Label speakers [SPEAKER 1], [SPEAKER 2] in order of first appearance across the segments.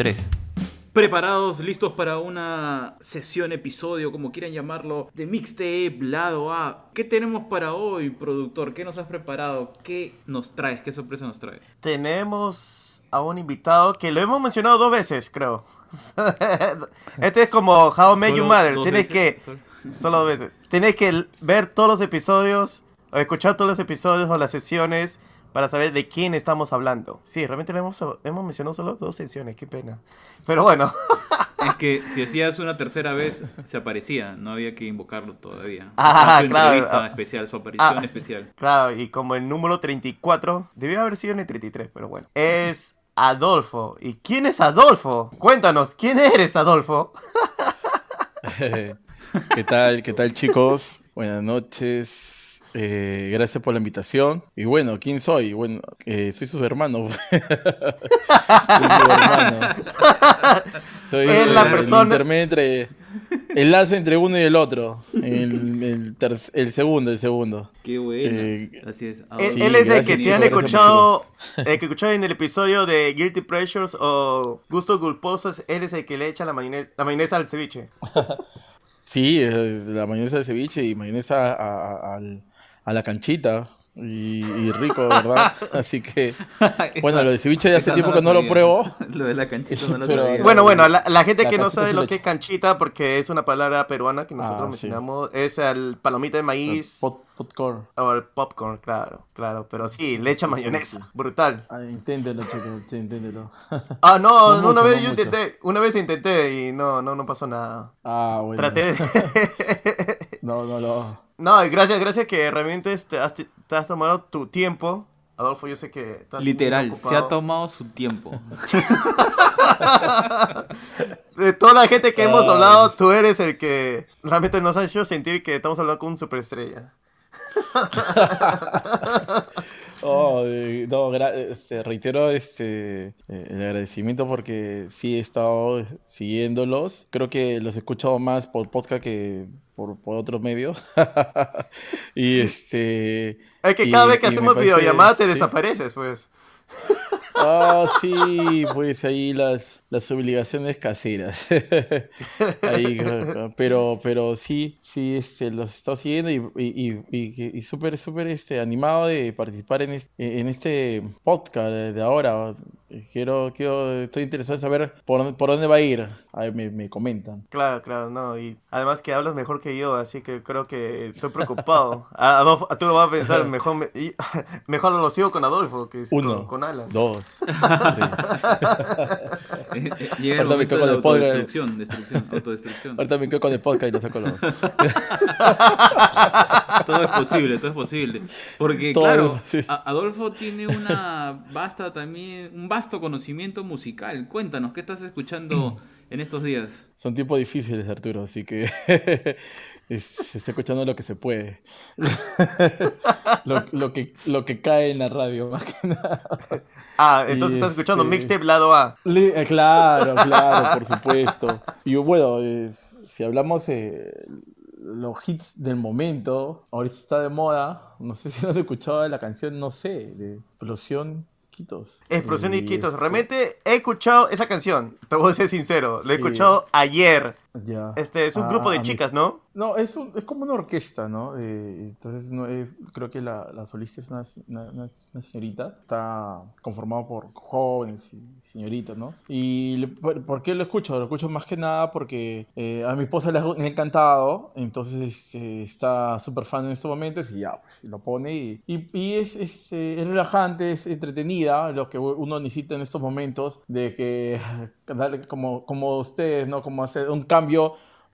[SPEAKER 1] 3. Preparados, listos para una sesión, episodio, como quieran llamarlo, de Mixtape Lado A. ¿Qué tenemos para hoy, productor? ¿Qué nos has preparado? ¿Qué nos traes? ¿Qué sorpresa nos traes?
[SPEAKER 2] Tenemos a un invitado que lo hemos mencionado dos veces, creo. este es como How Your
[SPEAKER 1] Solo
[SPEAKER 2] Mother. Tienes
[SPEAKER 1] veces,
[SPEAKER 2] que.
[SPEAKER 1] solo-
[SPEAKER 2] Solo dos veces. Tienes que ver todos los episodios, o escuchar todos los episodios o las sesiones para saber de quién estamos hablando. Sí, realmente le hemos, hemos mencionado solo dos sesiones, qué pena. Pero bueno.
[SPEAKER 1] Es que si hacías una tercera vez, se aparecía. No había que invocarlo todavía.
[SPEAKER 2] Ah,
[SPEAKER 1] su
[SPEAKER 2] claro.
[SPEAKER 1] entrevista
[SPEAKER 2] Ah.
[SPEAKER 1] especial, su aparición
[SPEAKER 2] Ah.
[SPEAKER 1] especial.
[SPEAKER 2] Claro, y como el número 34, debió haber sido en el 33, pero bueno. Es Adolfo. ¿Y quién es Adolfo? Cuéntanos, ¿quién eres, Adolfo?
[SPEAKER 3] ¿Qué tal? ¿Qué tal chicos? Buenas noches. Eh, gracias por la invitación. Y bueno, ¿quién soy? Bueno, eh, soy su hermano. soy su hermano. Soy
[SPEAKER 2] Es
[SPEAKER 3] el,
[SPEAKER 2] la
[SPEAKER 3] el
[SPEAKER 2] persona-
[SPEAKER 3] intermedio entre... El lazo entre uno y el otro. El, el, ter- el segundo, el segundo.
[SPEAKER 1] Qué bueno.
[SPEAKER 3] Eh,
[SPEAKER 1] Así es. Ah,
[SPEAKER 2] Él,
[SPEAKER 3] Sí,
[SPEAKER 2] él es el que si han escuchado, el que escucharon en el episodio de Guilty Pleasures o Gustos Culposos, él es el que le echa la, mayone- la mayonesa al ceviche.
[SPEAKER 3] Sí, la mayonesa de ceviche y mayonesa a, a- al- a la canchita. Y, y rico, ¿verdad? Así que, bueno, lo de ceviche de hace tiempo
[SPEAKER 1] no
[SPEAKER 3] que no lo pruebo.
[SPEAKER 1] Lo de la canchita no lo
[SPEAKER 3] Pero-
[SPEAKER 1] sabía.
[SPEAKER 2] Bueno, bueno, la, la gente
[SPEAKER 3] La
[SPEAKER 2] que no sabe
[SPEAKER 3] sí
[SPEAKER 2] lo que es canchita, porque es una palabra peruana que nosotros
[SPEAKER 3] Ah, sí.
[SPEAKER 2] mencionamos, es el palomita de maíz
[SPEAKER 3] Pot- popcorn.
[SPEAKER 2] o el popcorn, claro, claro, pero sí, le echa mayonesa, brutal.
[SPEAKER 3] Ah, inténtelo, chicos, sí, inténtelo.
[SPEAKER 2] Ah, no,
[SPEAKER 3] No
[SPEAKER 2] una
[SPEAKER 3] mucho,
[SPEAKER 2] vez
[SPEAKER 3] no
[SPEAKER 2] yo
[SPEAKER 3] mucho.
[SPEAKER 2] intenté, una vez intenté y no, no, no pasó nada.
[SPEAKER 3] Ah, bueno.
[SPEAKER 2] Traté de...
[SPEAKER 3] No, no, no.
[SPEAKER 2] No, y gracias, gracias que realmente te has, te has tomado tu tiempo. Adolfo, yo sé que estás muy
[SPEAKER 1] Literal, se ha tomado su tiempo.
[SPEAKER 2] De toda la gente que hemos hablado, tú eres el que realmente nos ha hecho sentir que estamos hablando con un superestrella.
[SPEAKER 3] Oh, eh, no, gra- este, reitero este, eh, el agradecimiento porque sí he estado siguiéndolos. Creo que los he escuchado más por podcast que por, por otros medios. y este.
[SPEAKER 2] Es que
[SPEAKER 3] y-
[SPEAKER 2] cada vez que hacemos
[SPEAKER 3] parece-
[SPEAKER 2] videollamada te
[SPEAKER 3] sí.
[SPEAKER 2] desapareces, pues.
[SPEAKER 3] Ah, sí, pues ahí las, las obligaciones caseras. Ahí, pero, pero sí, sí, este, los estoy siguiendo y, y, y, súper, súper este, animado de participar en este, en este podcast de, ahora. Quiero, quiero, estoy interesado en saber por, dónde- por dónde va a ir. Ahí me, me comentan.
[SPEAKER 2] Claro, claro, no. Y además que hablas mejor que yo, así que creo que estoy preocupado. A- Adolfo, tú vas a pensar, mejor, me- mejor lo sigo con Adolfo que con,
[SPEAKER 3] Uno,
[SPEAKER 2] con Alan.
[SPEAKER 3] dos, tres.
[SPEAKER 1] Eh, eh, Llega
[SPEAKER 3] Ahorita me quedo con
[SPEAKER 1] la
[SPEAKER 3] el podcast.
[SPEAKER 1] autodestrucción, destrucción, autodestrucción.
[SPEAKER 3] Ahorita me quedo con el podcast y lo saco los.
[SPEAKER 1] Todo es posible, todo es posible. Porque,
[SPEAKER 3] Todo
[SPEAKER 1] claro, Adolfo tiene una vasta también, un vasto conocimiento musical. Cuéntanos, ¿qué estás escuchando en estos días?
[SPEAKER 3] Son tiempos difíciles, Arturo, así que es- se está escuchando lo que se puede. lo, lo que, lo que cae en la radio, más que nada.
[SPEAKER 2] Ah, entonces
[SPEAKER 3] Y
[SPEAKER 2] estás escuchando
[SPEAKER 3] este-
[SPEAKER 2] Mixtape Lado A.
[SPEAKER 3] Eh, Claro, claro, por supuesto. Y bueno, es- si hablamos eh, los hits del momento, ahorita está de moda, no sé si has escuchado la canción, no sé, de Explosión Quitos.
[SPEAKER 2] Explosión y
[SPEAKER 3] Y
[SPEAKER 2] Quitos.
[SPEAKER 3] este-
[SPEAKER 2] Realmente he escuchado esa canción, te voy a ser sincero. La he
[SPEAKER 3] Sí.
[SPEAKER 2] escuchado ayer.
[SPEAKER 3] Ya.
[SPEAKER 2] Este es un
[SPEAKER 3] Ah,
[SPEAKER 2] grupo de chicas, ¿no?
[SPEAKER 3] No, es, un- es como una orquesta, ¿no? Eh, entonces, no, es- creo que la, la solista es una, una- una- señorita. Está conformado por jóvenes y señoritas, ¿no? Y le- por, ¿por qué lo escucho? Lo escucho más que nada porque eh, a mi esposa le ha, encantado. Entonces, eh, está súper fan en estos momentos y ya, pues lo pone. Y, y- y es, es, eh, es relajante, es entretenida, lo que uno necesita en estos momentos de que, como, como ustedes, ¿no? Como hacer un cambio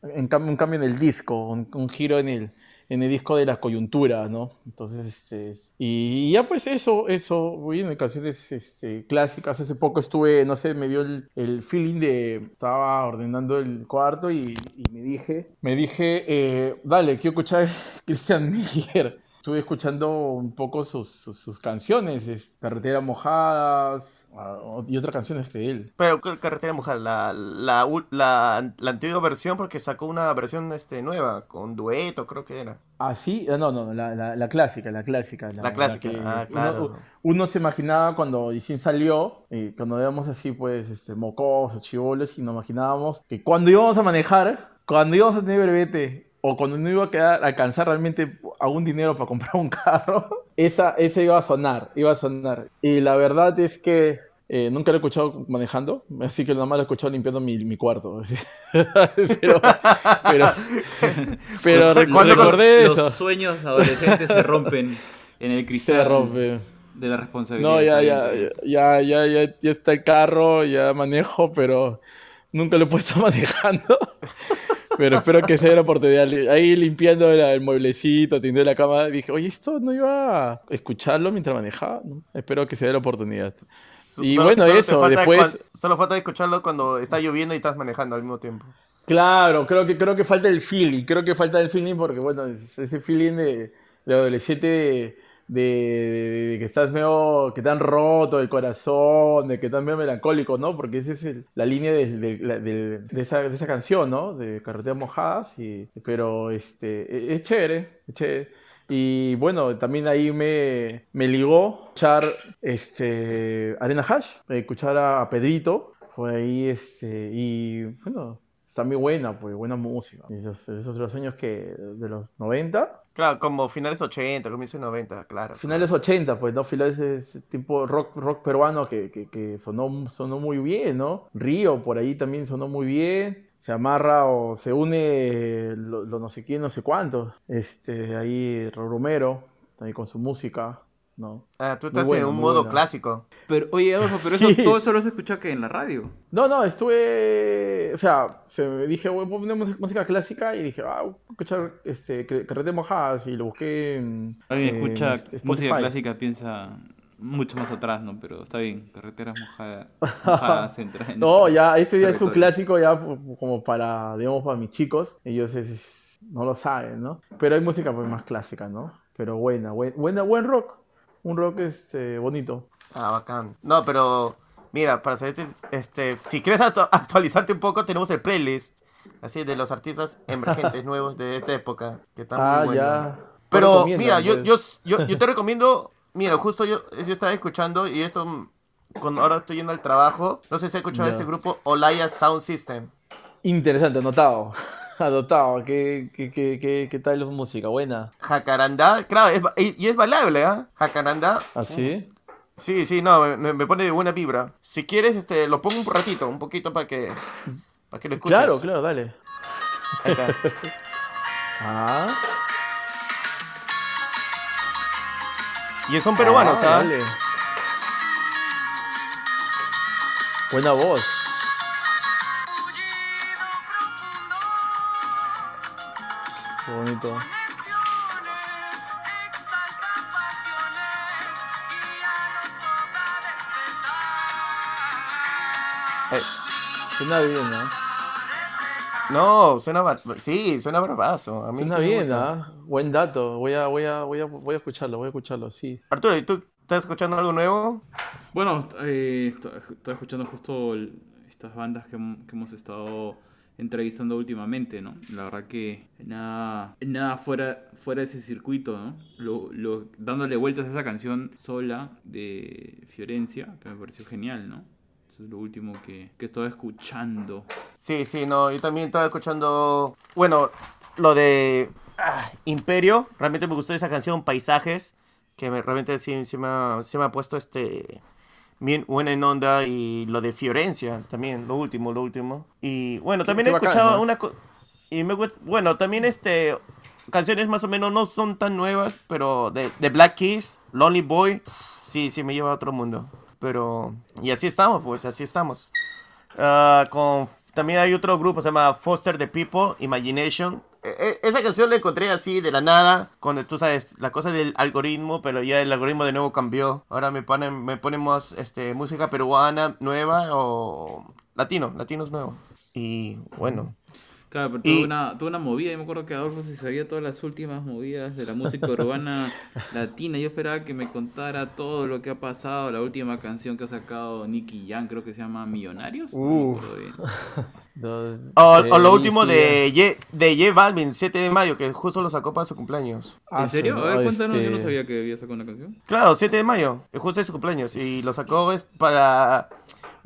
[SPEAKER 3] en cambio, un cambio en el disco, un, un giro en el, en el disco de la coyuntura, ¿no? Entonces, este, y ya pues eso, eso, en canciones este, clásicas. Hace poco estuve, no sé, me dio el, el feeling de, estaba ordenando el cuarto y, y me dije, me dije, eh, dale, quiero escuchar Christian Miller. Estuve escuchando un poco sus, sus, sus canciones, es Carretera Mojadas ah, y otras canciones de él.
[SPEAKER 2] Pero ¿qué Carretera Mojada, la, la, la, la antigua versión, porque sacó una versión este, nueva, con dueto, creo que era.
[SPEAKER 3] Ah, sí, Ah, no, no, la, la, la clásica, la clásica.
[SPEAKER 2] La clásica,
[SPEAKER 3] que
[SPEAKER 2] ah,
[SPEAKER 3] uno-
[SPEAKER 2] claro.
[SPEAKER 3] Uno, se imaginaba cuando recién salió, eh, cuando éramos así, pues, este, mocosos, chivolos, y nos imaginábamos que cuando íbamos a manejar, cuando íbamos a tener brevete, o cuando no iba a quedar, alcanzar realmente algún dinero para comprar un carro, esa, esa iba a sonar, iba a sonar. Y la verdad es que eh, nunca lo he escuchado manejando, así que nada más lo he escuchado limpiando mi, mi cuarto. así. pero, pero, pero
[SPEAKER 1] Los-
[SPEAKER 3] rec-
[SPEAKER 2] ¿Cuándo
[SPEAKER 1] los-
[SPEAKER 3] recordé
[SPEAKER 1] los
[SPEAKER 3] eso.
[SPEAKER 1] sueños adolescentes se rompen en el cristal
[SPEAKER 3] Se rompe.
[SPEAKER 1] de la responsabilidad.
[SPEAKER 3] No, ya, ya, ya, ya, ya, ya está el carro, ya manejo, pero nunca lo he puesto manejando. Pero espero que sea la oportunidad. Ahí limpiando la- el mueblecito, tendiendo la cama, dije, oye, esto no iba a escucharlo mientras manejaba. ¿no? Espero que se dé la oportunidad. Y
[SPEAKER 2] Solo-
[SPEAKER 3] bueno,
[SPEAKER 2] solo
[SPEAKER 3] eso, después-
[SPEAKER 2] solo falta escucharlo cuando está lloviendo y estás manejando al mismo tiempo.
[SPEAKER 3] Claro, creo que, creo que falta el feeling, creo que falta el feeling porque, bueno, es- ese feeling de, de adolescente de, de- de que estás medio, que te han roto el corazón, de que estás medio melancólico, ¿no? Porque esa es el- la línea de, esa, de esa canción, ¿no? De Carreteras Mojadas, y, pero este, e- es chévere, es chévere. Y bueno, también ahí me, me ligó escuchar este, Arena Hash, escuchar a, Pedrito, fue ahí, este, y bueno, está muy buena, pues, buena música. Esos, esos los años que, de los 90,
[SPEAKER 2] Claro, como finales 80, comienzos 90, claro.
[SPEAKER 3] finales 80, pues, ¿no? Finales ese tipo rock, rock peruano que, que, que sonó, sonó muy bien, ¿no? Río por ahí también sonó muy bien. Se amarra o se une lo, lo no sé quién, no sé cuántos. Este, ahí Romero, ahí con su música, ¿no?
[SPEAKER 2] Ah, tú estás en un modo
[SPEAKER 3] buena.
[SPEAKER 2] clásico.
[SPEAKER 1] Pero, oye, Adolfo, pero
[SPEAKER 3] Sí.
[SPEAKER 1] eso, todo eso lo has escuchado que en la radio.
[SPEAKER 3] No, no, estuve, o sea, se me dije, voy a poner música- clásica y dije, ah, voy a escuchar este, Car- Carrete Mojadas y lo busqué en,
[SPEAKER 1] Alguien
[SPEAKER 3] en,
[SPEAKER 1] escucha música clásica, piensa mucho más atrás, ¿no? Pero está bien, carreteras mojadas, mojadas entra en
[SPEAKER 3] No,
[SPEAKER 1] este
[SPEAKER 3] ya, este ya es un clásico ya como para, digamos, para mis chicos, ellos es- es- no lo saben, ¿no? Pero hay música pues más clásica, ¿no? Pero buena, buen, buena, buen rock, un rock este, bonito.
[SPEAKER 2] Ah, bacán. No, pero mira, para saber, este, si quieres actu- actualizarte un poco, tenemos el playlist, así, de los artistas emergentes nuevos de esta época, que está
[SPEAKER 3] ah,
[SPEAKER 2] muy bueno.
[SPEAKER 3] ya.
[SPEAKER 2] Pero mira, yo,
[SPEAKER 3] pues.
[SPEAKER 2] yo, yo, yo te recomiendo, mira, justo yo, yo estaba escuchando y esto, cuando ahora estoy yendo al trabajo, no sé si has escuchado este grupo, Olaya Sound System.
[SPEAKER 3] Interesante, anotado. Anotado, ¿qué, qué, qué, qué, tal música? Buena.
[SPEAKER 2] Jacarandá, claro, es y, es bailable, ¿ah? Jacarandá.
[SPEAKER 3] ¿Así?
[SPEAKER 2] Sí, sí, no, me, me pone de buena vibra. Si quieres, este, lo pongo un ratito, un poquito para que, para que lo escuches.
[SPEAKER 3] Claro, claro, dale.
[SPEAKER 2] Ahí está.
[SPEAKER 3] Ah,
[SPEAKER 2] Y son peruanos,
[SPEAKER 3] ah,
[SPEAKER 2] ¿ah?
[SPEAKER 3] dale. Buena voz. Qué bonito.
[SPEAKER 2] Eh,
[SPEAKER 3] Suena bien, ¿no?
[SPEAKER 2] no, suena, sí, suena bravazo. A mí
[SPEAKER 3] Suena
[SPEAKER 2] sí
[SPEAKER 3] bien. ¿ah? Buen dato. Voy a, voy a, voy a, voy a escucharlo, voy a escucharlo, sí.
[SPEAKER 2] Arturo, ¿y tú estás escuchando algo nuevo?
[SPEAKER 1] Bueno, eh, estoy, escuchando justo el- estas bandas que hemos estado entrevistando últimamente, ¿no? La verdad que nada, nada fuera, fuera de ese circuito, ¿no? Dándole vueltas a esa canción sola de Fiorencia, que me pareció genial, ¿no? Eso es lo último que, que estaba escuchando.
[SPEAKER 2] Sí, sí, no, yo también estaba escuchando, bueno, lo de ah, Imperio, realmente me gustó esa canción, Paisajes, que me- realmente sí, sí me, ha, sí me ha puesto este bien buena en onda y lo de Fiorencia también, lo último, lo último. Y bueno, también he
[SPEAKER 3] bacán,
[SPEAKER 2] escuchado
[SPEAKER 3] ¿no?
[SPEAKER 2] una co- y me bueno, también este canciones más o menos no son tan nuevas, pero de, de Black Keys, Lonely Boy, sí, sí me lleva a otro mundo. Pero y así estamos, pues así estamos. Ah, con también hay otro grupo se llama Foster the People Imagination esa canción la encontré así de la nada cuando tú sabes la cosa del algoritmo pero ya el algoritmo de nuevo cambió. Ahora me ponen me ponemos este música peruana nueva o latino latinos nuevos y bueno
[SPEAKER 1] Claro, pero
[SPEAKER 2] Y-
[SPEAKER 1] tuvo una, tuvo una movida. Yo me acuerdo que Adolfo se sabía todas las últimas movidas de la música urbana latina. Yo esperaba que me contara todo lo que ha pasado. La última canción que ha sacado Nicky Jam, creo que se llama Millonarios. No,
[SPEAKER 2] O, o lo último de J, de J Balvin, 7 de mayo, que justo lo sacó para su cumpleaños.
[SPEAKER 1] ¿En serio? A ver,
[SPEAKER 3] no,
[SPEAKER 1] cuéntanos. Yo no
[SPEAKER 3] este,
[SPEAKER 1] sabía que había sacado una canción.
[SPEAKER 2] Claro, 7 de mayo, es justo de su cumpleaños. Y lo sacó es para...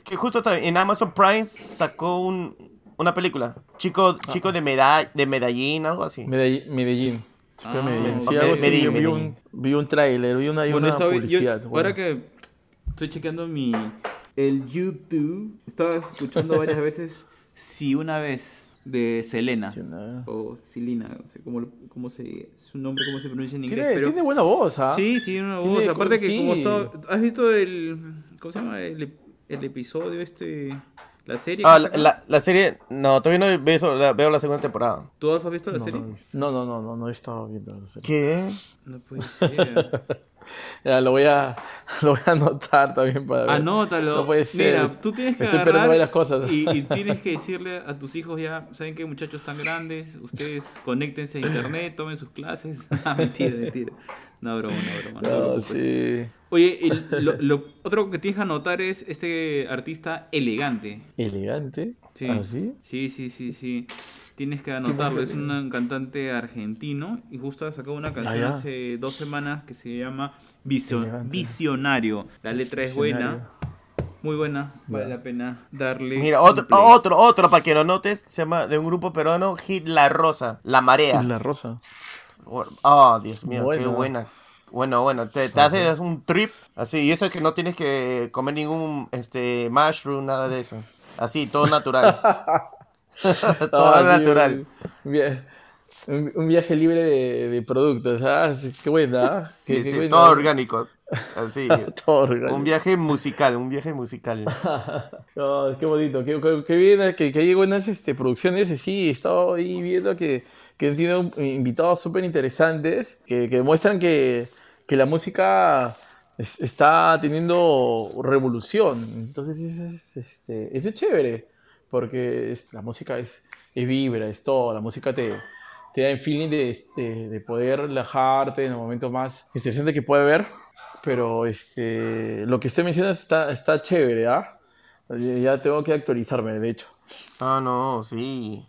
[SPEAKER 2] Que justo en Amazon Prime sacó un, una película. Chico, chico de, Meda- de Medellín, algo así.
[SPEAKER 3] Medellín. Medellín. Chico de
[SPEAKER 1] Ah,
[SPEAKER 3] Medellín. Sí,
[SPEAKER 2] Me-
[SPEAKER 3] algo así,
[SPEAKER 2] Medellín,
[SPEAKER 3] yo vi
[SPEAKER 2] Medellín.
[SPEAKER 3] un, vi un tráiler, vi una,
[SPEAKER 1] Bueno,
[SPEAKER 3] una
[SPEAKER 1] yo-
[SPEAKER 3] publicidad. bueno.
[SPEAKER 1] ahora que estoy chequeando mi el YouTube, estaba escuchando varias veces Si una vez de Selena
[SPEAKER 3] Sí, no.
[SPEAKER 1] o Silina, no sé cómo, cómo se su nombre cómo se pronuncia en inglés,
[SPEAKER 3] Tiene,
[SPEAKER 1] pero
[SPEAKER 3] tiene buena voz, ¿ah?
[SPEAKER 1] sí, tiene una
[SPEAKER 3] Tiene
[SPEAKER 1] voz, aparte que como
[SPEAKER 3] sí.
[SPEAKER 1] está ¿has visto el cómo se llama el, el episodio este la serie
[SPEAKER 2] Ah, la, la- la serie... No, todavía no veo, eso, la- veo la segunda temporada.
[SPEAKER 1] ¿Tú Alfa has visto la
[SPEAKER 3] No,
[SPEAKER 1] serie?
[SPEAKER 3] no, no, no, no, no he estado viendo la serie.
[SPEAKER 2] ¿Qué?
[SPEAKER 1] No puede ser.
[SPEAKER 3] Ya, lo voy a, lo voy a anotar también para ver.
[SPEAKER 1] Anótalo.
[SPEAKER 3] No puede ser.
[SPEAKER 1] Mira, tú tienes que
[SPEAKER 3] Estoy
[SPEAKER 1] agarrar
[SPEAKER 3] cosas.
[SPEAKER 1] Y, y tienes que decirle a tus hijos ya, saben que muchachos tan grandes, ustedes conéctense a internet, tomen sus clases. Ah, mentira, mentira. No, broma, no, broma. No,
[SPEAKER 3] No, sí.
[SPEAKER 1] Oye, el- lo, lo otro que tienes que anotar es este artista elegante.
[SPEAKER 3] Elegante.
[SPEAKER 1] Sí.
[SPEAKER 3] ¿Ah, sí?
[SPEAKER 1] Sí, sí, sí, sí. Tienes que anotarlo. Es un cantante argentino y justo ha sacado una canción
[SPEAKER 3] ya.
[SPEAKER 1] hace dos semanas que se llama Visio-
[SPEAKER 3] Elegante.
[SPEAKER 1] Visionario. La letra es buena, muy buena. Vale
[SPEAKER 3] Ya.
[SPEAKER 1] la pena darle.
[SPEAKER 2] Mira, otro, otro, otro, para que lo notes, se llama de un grupo peruano, Hit La Rosa, La Marea.
[SPEAKER 3] La rosa.
[SPEAKER 2] Oh, Dios mío, qué
[SPEAKER 3] Bueno.
[SPEAKER 2] buena. Bueno, bueno, te, te haces un trip así, y eso es que no tienes que comer ningún este mushroom, nada de eso. Así, todo natural. todo
[SPEAKER 3] Ah,
[SPEAKER 2] natural.
[SPEAKER 3] Un, via- un- un viaje libre de, de productos. Ah, qué buena. ah.
[SPEAKER 2] Sí,
[SPEAKER 3] Qué- qué
[SPEAKER 2] sí,
[SPEAKER 3] buena.
[SPEAKER 2] todo orgánico. Así.
[SPEAKER 3] Todo orgánico.
[SPEAKER 2] un viaje musical, un viaje musical.
[SPEAKER 3] No, qué bonito, qué, qué- qué bien que, que hay buenas este, producciones. Sí, he estado ahí viendo que, que tiene un- invitados súper interesantes que, que demuestran que, que la música es- está teniendo revolución. Entonces, eso es, este, es chévere, porque es- la música es, es vibra, es todo. La música te, te da el feeling de, de, de poder relajarte en el momento más estresante que puede haber. Pero este, lo que usted menciona está, está chévere, ¿ah? Ya ya tengo que actualizarme, de hecho.
[SPEAKER 2] Ah, no, sí.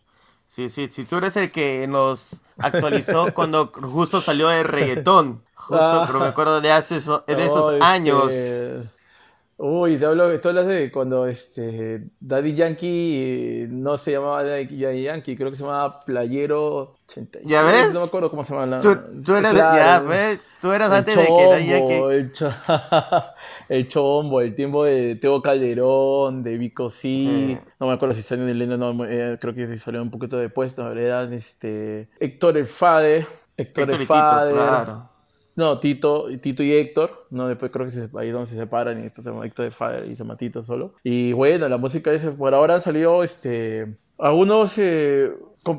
[SPEAKER 2] Sí, sí, sí, tú eres el que nos actualizó cuando justo salió el reggaetón. Justo,
[SPEAKER 3] Ah.
[SPEAKER 2] pero me acuerdo de hace eso- de esos
[SPEAKER 3] No, este,
[SPEAKER 2] años.
[SPEAKER 3] Uy, te hablo, tú hablas de cuando este, Daddy Yankee eh, no se llamaba Daddy Yankee, creo que se llamaba Playero 86.
[SPEAKER 2] ¿Ya ves?
[SPEAKER 3] No me acuerdo cómo se llama la...
[SPEAKER 2] Tú, tú eras,
[SPEAKER 3] Claro.
[SPEAKER 2] ya, ves, tú eras
[SPEAKER 3] El
[SPEAKER 2] antes de que Daddy Yankee-
[SPEAKER 3] el, cho- el chombo, el tiempo de Teo Calderón, de Vico.
[SPEAKER 2] Eh.
[SPEAKER 3] No me acuerdo si salió en el no, eh, creo que salió un poquito después, no, eran este, Héctor el Fade, Héctor,
[SPEAKER 2] Héctor
[SPEAKER 3] el Fade,
[SPEAKER 2] claro.
[SPEAKER 3] No, Tito, Tito y Héctor, no, después creo que se, ahí donde se separan y esto se llama Héctor de Fade y se llama Tito solo. Y bueno, la música esa por ahora salió este, algunos eh,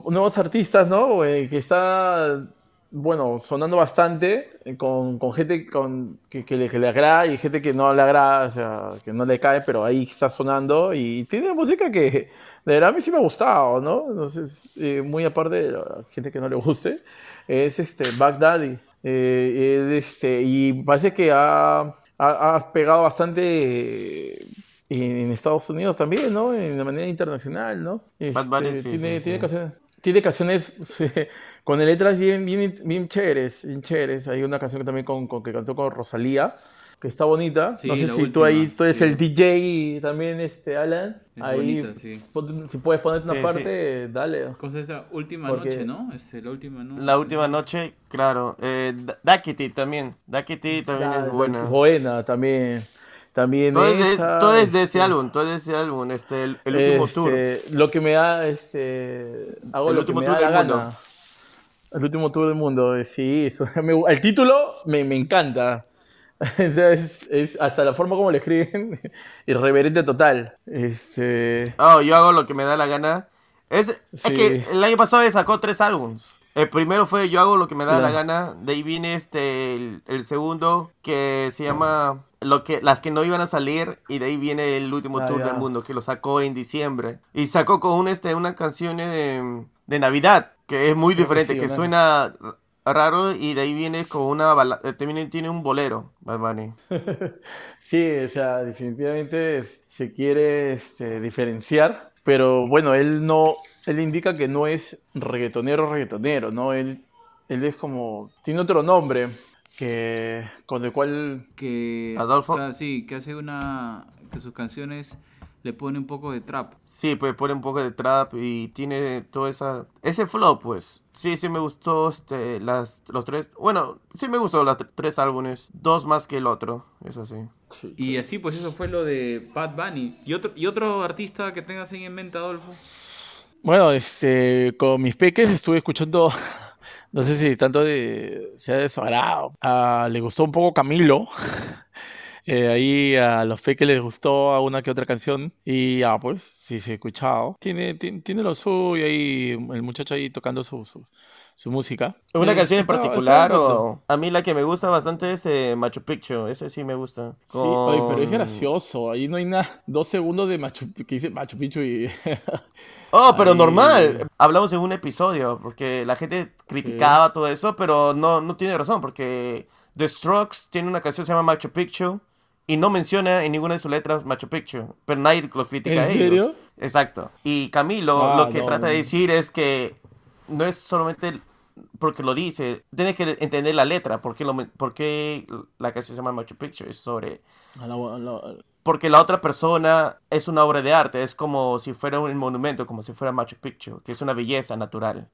[SPEAKER 3] nuevos artistas, ¿no? Eh, que está, bueno, sonando bastante eh, con, con gente con, que, que le, que le agrada y gente que no le agrada, o sea, que no le cae, pero ahí está sonando y tiene música que de verdad a mí sí me ha gustado, ¿no? Entonces, eh, muy aparte de la gente que no le guste, es este Back Daddy. Eh, es, este, y parece que ha, ha, ha pegado bastante eh, en, en Estados Unidos también, ¿no? En de manera internacional, ¿no?
[SPEAKER 2] Bunny,
[SPEAKER 3] Este,
[SPEAKER 2] sí,
[SPEAKER 3] tiene,
[SPEAKER 2] sí,
[SPEAKER 3] tiene
[SPEAKER 2] sí.
[SPEAKER 3] canciones, tiene canciones sí, con letras bien, bien, bien chéveres, bien chéveres. Hay una canción que también con, con- que cantó con Rosalía, que está bonita.
[SPEAKER 1] Sí,
[SPEAKER 3] no sé
[SPEAKER 1] la
[SPEAKER 3] si tú ahí,
[SPEAKER 1] última,
[SPEAKER 3] tú eres
[SPEAKER 1] sí.
[SPEAKER 3] el DJ y también, este, Alan.
[SPEAKER 1] Es
[SPEAKER 3] ahí,
[SPEAKER 1] bonita, sí.
[SPEAKER 3] ponte- si puedes ponerte
[SPEAKER 2] Sí,
[SPEAKER 3] una parte, dale.
[SPEAKER 1] Cosa esta última
[SPEAKER 3] Porque-
[SPEAKER 1] noche, ¿no? Este, la última noche.
[SPEAKER 2] La última noche, claro. Eh, Da- Dakiti también. Dakiti también
[SPEAKER 3] Ya,
[SPEAKER 2] es buena.
[SPEAKER 3] Buena también. También
[SPEAKER 2] Todo es, de,
[SPEAKER 3] esa,
[SPEAKER 2] todo es de
[SPEAKER 3] este,
[SPEAKER 2] ese álbum, todo es de ese álbum, este, el, el último tour.
[SPEAKER 3] este, Lo que me da, este, hago
[SPEAKER 2] El
[SPEAKER 3] lo
[SPEAKER 2] último
[SPEAKER 3] que me
[SPEAKER 2] tour
[SPEAKER 3] da la
[SPEAKER 2] del mundo.
[SPEAKER 3] gana. El último tour del mundo, eh, sí. eso me el título me, me encanta. Entonces, es hasta la forma como lo escriben, irreverente total. Este,
[SPEAKER 2] Oh, yo hago lo que me da la gana. Es, es
[SPEAKER 3] Sí.
[SPEAKER 2] que el año pasado sacó tres álbums. El primero fue Yo hago lo que me da la
[SPEAKER 3] Claro.
[SPEAKER 2] gana. De ahí viene este el, el segundo que se llama lo que, las que no iban a salir y de ahí viene el último
[SPEAKER 3] Ah,
[SPEAKER 2] tour
[SPEAKER 3] ya.
[SPEAKER 2] del mundo que lo sacó en diciembre. Y sacó con un, este, una canción de, de Navidad que es muy
[SPEAKER 3] Creo que
[SPEAKER 2] diferente,
[SPEAKER 3] sí,
[SPEAKER 2] que suena raro y de ahí viene con una eh, también tiene un bolero, Bad Bunny.
[SPEAKER 3] Sí, o sea, definitivamente se quiere este, diferenciar, pero bueno, él no, él indica que no es reggaetonero, reggaetonero, ¿no? Él, él es como, tiene otro nombre, que, con el cual,
[SPEAKER 1] Que,
[SPEAKER 2] Adolfo.
[SPEAKER 1] ah, sí, que hace una... que sus canciones le pone un poco de trap.
[SPEAKER 2] Sí, pues pone un poco de trap y tiene todo esa ese flow, pues. Sí, sí me gustó este las los tres. Bueno, sí me gustó los tres álbumes, dos más que el otro, eso sí.
[SPEAKER 3] sí,
[SPEAKER 1] Y así, pues eso fue lo de Bad Bunny. ¿Y otro, y otro artista que tengas ahí en mente, Adolfo?
[SPEAKER 3] Bueno, este, con mis peques estuve escuchando, no sé si tanto de, sea de. Ah, le gustó un poco Camilo. Eh, ahí a los peques les gustó una que otra canción. Y ya, pues, sí, sí, he escuchado. Tiene, tiene, tiene lo suyo ahí, el muchacho ahí tocando su, su, su música.
[SPEAKER 2] ¿Una
[SPEAKER 3] Eh,
[SPEAKER 2] canción en particular
[SPEAKER 3] estaba contento.
[SPEAKER 2] o a mí la que me gusta bastante es eh, Machu Picchu, ese sí me gusta.
[SPEAKER 3] Sí, oye, pero es
[SPEAKER 2] Con-
[SPEAKER 3] gracioso. Ahí no hay nada. Dos segundos de Machu, que dice Machu Picchu y.
[SPEAKER 2] Oh, pero
[SPEAKER 3] Ahí-
[SPEAKER 2] normal. Hablamos en un episodio porque la gente criticaba todo eso, pero no, no tiene razón porque The Strokes tiene una canción que se llama Machu Picchu y no menciona en ninguna de sus letras Machu Picchu, pero nadie lo critica
[SPEAKER 3] ¿En
[SPEAKER 2] a ellos.
[SPEAKER 3] serio?
[SPEAKER 2] Exacto. Y Camilo
[SPEAKER 3] Ah,
[SPEAKER 2] lo que
[SPEAKER 3] no,
[SPEAKER 2] trata de
[SPEAKER 3] no.
[SPEAKER 2] decir es que no es solamente porque lo dice, tienes que entender la letra, porque lo, porque la canción se llama Machu Picchu es sobre porque la otra persona es una obra de arte, es como si fuera un monumento, como si fuera Machu Picchu, que es una belleza natural.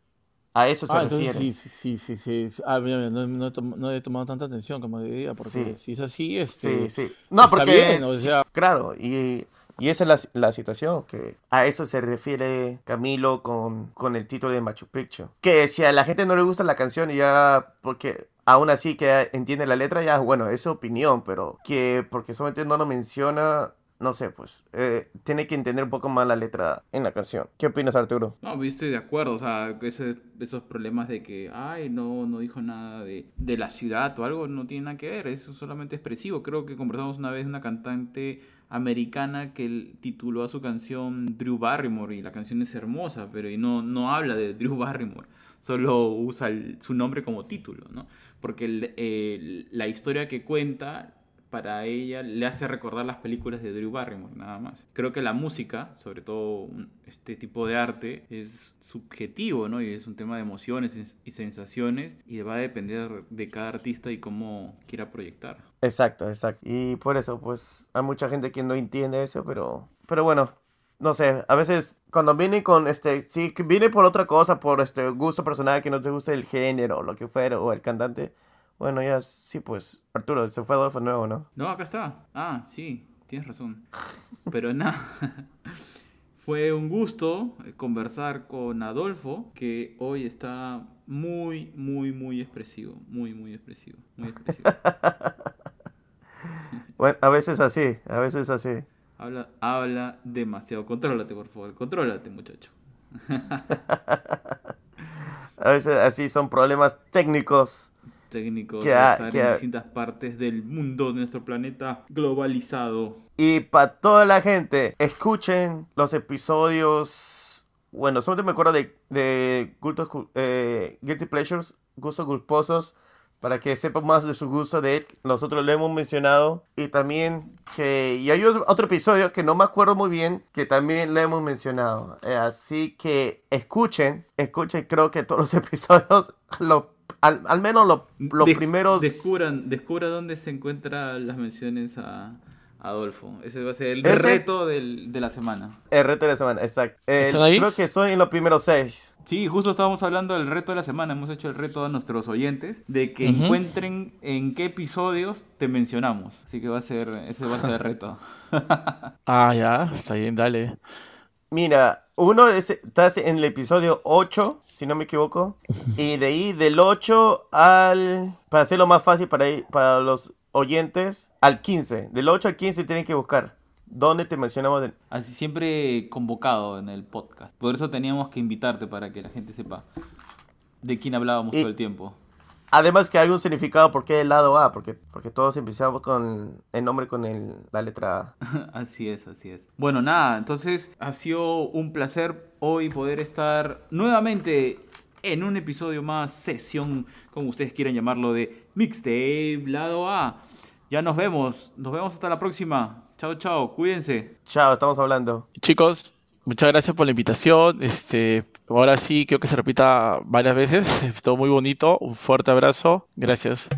[SPEAKER 2] A eso se
[SPEAKER 3] Ah,
[SPEAKER 2] refiere.
[SPEAKER 3] sí, sí, sí, sí, sí, sí. Ah, mira, mira, no, no no he tomado tanta atención como debía, porque
[SPEAKER 2] Sí.
[SPEAKER 3] si es así,
[SPEAKER 2] Sí,
[SPEAKER 3] este,
[SPEAKER 2] sí. No,
[SPEAKER 3] está
[SPEAKER 2] porque
[SPEAKER 3] bien, o
[SPEAKER 2] sí,
[SPEAKER 3] sea-
[SPEAKER 2] claro, y, y esa es la, la situación, que a eso se refiere Camilo con, con el título de Machu Picchu. Que si a la gente no le gusta la canción, ya, porque aún así que entiende la letra, ya, bueno, es su opinión, pero que porque solamente no lo menciona, no sé, pues, eh, tiene que entender un poco más la letra en la canción. ¿Qué opinas, Arturo?
[SPEAKER 1] No, estoy de acuerdo, o sea, esos problemas de que, ay, no, no dijo nada de, de la ciudad o algo, no tiene nada que ver, es solamente expresivo. Creo que conversamos una vez una cantante americana que tituló a su canción Drew Barrymore y la canción es hermosa, pero y no, no habla de Drew Barrymore, solo usa su nombre como título, ¿no? Porque el- el- la historia que cuenta para ella le hace recordar las películas de Drew Barrymore, nada más. Creo que la música, sobre todo este tipo de arte, es subjetivo, ¿no? Y es un tema de emociones y- sensaciones y va a depender de cada artista y cómo quiera proyectar.
[SPEAKER 2] Exacto, exacto. Y por eso, pues, hay mucha gente que no entiende eso, pero, pero bueno, no sé, a veces cuando viene con este, si que viene por otra cosa, por este gusto personal, que no te gusta el género, lo que fuera, o el cantante, bueno, ya sí, pues, Arturo, se fue Adolfo nuevo, ¿no?
[SPEAKER 1] No, acá está. Ah, sí, tienes razón. Pero nada. Fue un gusto eh, conversar con Adolfo, que hoy está muy, muy, muy expresivo. Muy, muy expresivo. Muy expresivo.
[SPEAKER 2] Bueno, a veces así, a veces así.
[SPEAKER 1] Habla, habla demasiado. Contrólate, por favor. Contrólate, muchacho.
[SPEAKER 2] A veces así son problemas técnicos.
[SPEAKER 1] Técnicos
[SPEAKER 2] Que ha-
[SPEAKER 1] estar
[SPEAKER 2] que
[SPEAKER 1] en distintas partes del mundo, de nuestro planeta globalizado.
[SPEAKER 2] Y para toda la gente, escuchen los episodios. Bueno, solamente me acuerdo de, de gustos cul- eh, Guilty Pleasures, gustos culposos, para que sepan más de su gusto de él. Nosotros lo hemos mencionado. Y también que. Y hay otro, episodio que no me acuerdo muy bien, que también lo hemos mencionado. Eh, así que escuchen, escuchen, creo que todos los episodios, lo- al, al menos lo- los
[SPEAKER 1] Des-
[SPEAKER 2] primeros.
[SPEAKER 1] Descubran, descubra dónde se encuentran las menciones a Adolfo. Ese va a ser el
[SPEAKER 2] Ese-
[SPEAKER 1] reto del- de la semana.
[SPEAKER 2] El reto de la semana, exacto. Eh. Creo que soy en los primeros seis.
[SPEAKER 1] Sí, justo estábamos hablando del reto de la semana. Hemos hecho el reto a nuestros oyentes de que
[SPEAKER 3] Ujú.
[SPEAKER 1] encuentren en qué episodios te mencionamos. Así que va a ser, ese va a ser el reto.
[SPEAKER 3] Ah, ya, está bien, dale.
[SPEAKER 2] Mira, uno es, estás en el episodio 8, si no me equivoco. Y de ahí, del 8 al. Para hacerlo más fácil para, ir- para los oyentes, al 15. Del 8 al 15 tienen que buscar. ¿Dónde te mencionamos? de-
[SPEAKER 1] Así siempre convocado en el podcast. Por eso teníamos que invitarte para que la gente sepa de quién hablábamos
[SPEAKER 2] Y-
[SPEAKER 1] todo el tiempo.
[SPEAKER 2] Además que hay un significado por qué el lado A, porque, porque todos empezamos con el nombre con el, la letra A.
[SPEAKER 1] Así es, así es. Bueno, nada, entonces ha sido un placer hoy poder estar nuevamente en un episodio más, sesión, como ustedes quieran llamarlo, de Mixtape Lado A. Ya nos vemos, nos vemos hasta la próxima. Chao, chao, cuídense.
[SPEAKER 2] Chao, estamos hablando.
[SPEAKER 3] Chicos, muchas gracias por la invitación. Este, ahora sí, creo que se repita varias veces. Estuvo muy bonito. Un fuerte abrazo. Gracias.